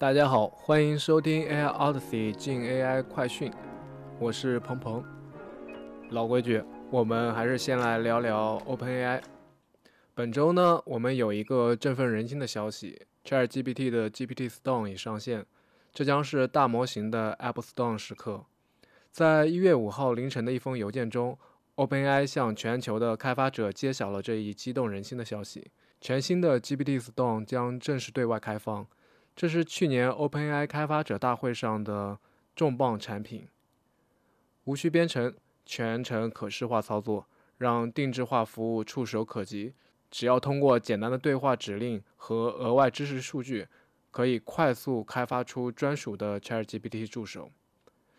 大家好，欢迎收听 AI Odyssey 进 AI 快讯，我是鹏鹏。老规矩，我们还是先来聊聊 OpenAI。本周呢，我们有一个振奋人心的消息：ChatGPT 的 GPT Storm 已上线，这将是大模型的 Apple Storm 时刻。在一月五号凌晨的一封邮件中，OpenAI 向全球的开发者揭晓了这一激动人心的消息：全新的 GPT Storm 将正式对外开放。这是去年 OpenAI 开发者大会上的重磅产品，无需编程，全程可视化操作，让定制化服务触手可及。只要通过简单的对话指令和额外知识数据，可以快速开发出专属的 ChatGPT 助手。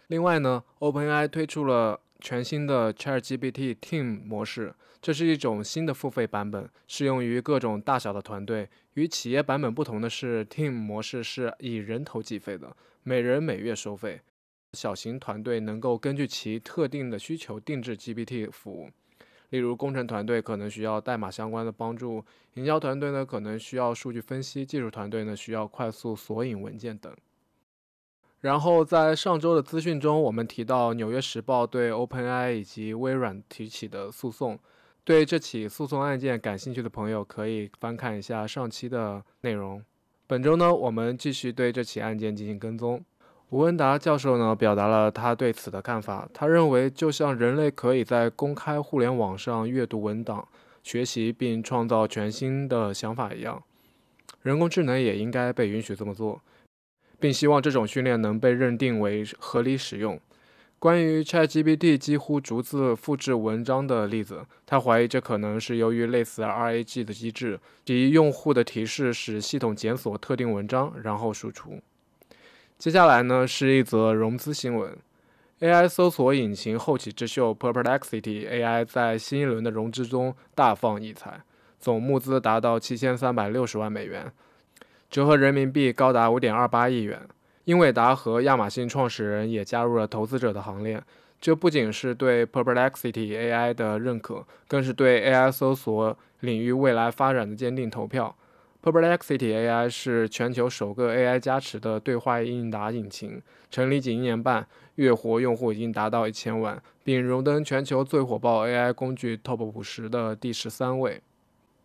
另外呢，OpenAI 推出了。全新的 ChatGPT Team 模式，这是一种新的付费版本，适用于各种大小的团队。与企业版本不同的是，Team 模式是以人头计费的，每人每月收费。小型团队能够根据其特定的需求定制 GPT 服务，例如工程团队可能需要代码相关的帮助，营销团队呢可能需要数据分析，技术团队呢需要快速索引文件等。然后在上周的资讯中，我们提到《纽约时报》对 OpenAI 以及微软提起的诉讼。对这起诉讼案件感兴趣的朋友，可以翻看一下上期的内容。本周呢，我们继续对这起案件进行跟踪。吴文达教授呢，表达了他对此的看法。他认为，就像人类可以在公开互联网上阅读文档、学习并创造全新的想法一样，人工智能也应该被允许这么做。并希望这种训练能被认定为合理使用。关于 ChatGPT 几乎逐字复制文章的例子，他怀疑这可能是由于类似 RAG 的机制，即用户的提示使系统检索特定文章，然后输出。接下来呢是一则融资新闻：AI 搜索引擎后起之秀 Perplexity AI 在新一轮的融资中大放异彩，总募资达到七千三百六十万美元。折合人民币高达五点二八亿元。英伟达和亚马逊创始人也加入了投资者的行列。这不仅是对 Perplexity AI 的认可，更是对 AI 搜索领域未来发展的坚定投票。Perplexity AI 是全球首个 AI 加持的对话应答引擎，成立仅一年半，月活用户已经达到一千万，并荣登全球最火爆 AI 工具 TOP 五十的第十三位。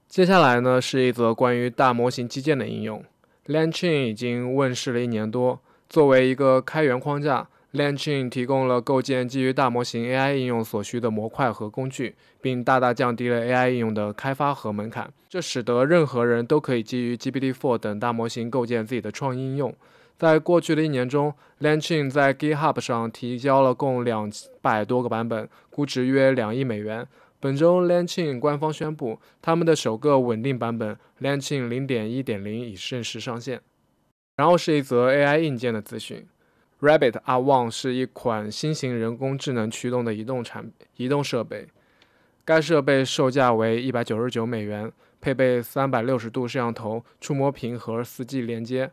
接下来呢，是一则关于大模型基建的应用。LangChain 已经问世了一年多，作为一个开源框架，LangChain 提供了构建基于大模型 AI 应用所需的模块和工具，并大大降低了 AI 应用的开发和门槛。这使得任何人都可以基于 GPT-4 等大模型构建自己的创意应用。在过去的一年中，LangChain 在 GitHub 上提交了共两百多个版本，估值约两亿美元。本周，LangChain 官方宣布，他们的首个稳定版本 LangChain 0.1.0已正式上线。然后是一则 AI 硬件的资讯：Rabbit R1 是一款新型人工智能驱动的移动产移动设备，该设备售价为一百九十九美元，配备三百六十度摄像头、触摸屏和 4G 连接。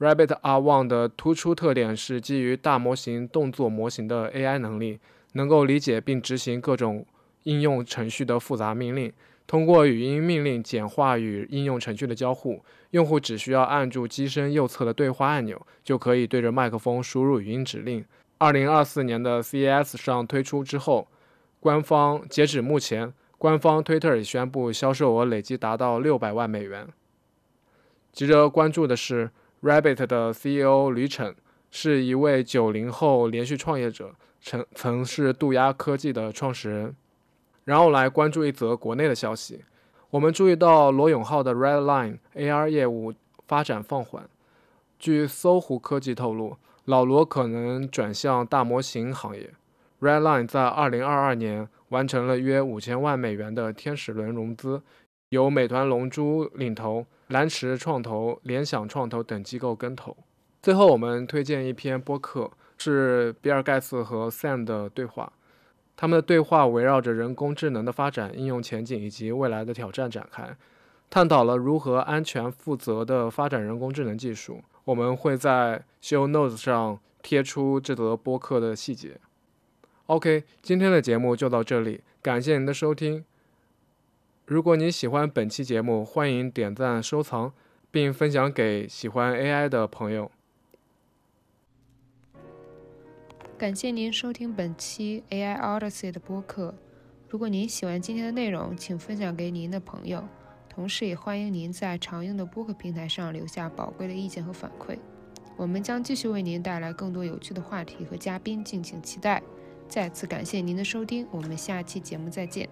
Rabbit R1 的突出特点是基于大模型动作模型的 AI 能力，能够理解并执行各种。应用程序的复杂命令，通过语音命令简化与应用程序的交互。用户只需要按住机身右侧的对话按钮，就可以对着麦克风输入语音指令。二零二四年的 CES 上推出之后，官方截止目前，官方 Twitter 已宣布销售额累计达到六百万美元。值得关注的是，Rabbit 的 CEO 吕晨是一位九零后连续创业者，曾曾是渡鸦科技的创始人。然后来关注一则国内的消息，我们注意到罗永浩的 Redline AR 业务发展放缓。据搜狐科技透露，老罗可能转向大模型行业。Redline 在2022年完成了约五千万美元的天使轮融资，由美团龙珠领投，蓝驰创投、联想创投等机构跟投。最后，我们推荐一篇播客，是比尔盖茨和 Sam 的对话。他们的对话围绕着人工智能的发展、应用前景以及未来的挑战展开，探讨了如何安全负责的发展人工智能技术。我们会在 Show Notes 上贴出这则播客的细节。OK，今天的节目就到这里，感谢您的收听。如果你喜欢本期节目，欢迎点赞收藏，并分享给喜欢 AI 的朋友。感谢您收听本期 AI Odyssey 的播客。如果您喜欢今天的内容，请分享给您的朋友。同时，也欢迎您在常用的播客平台上留下宝贵的意见和反馈。我们将继续为您带来更多有趣的话题和嘉宾，敬请期待。再次感谢您的收听，我们下期节目再见。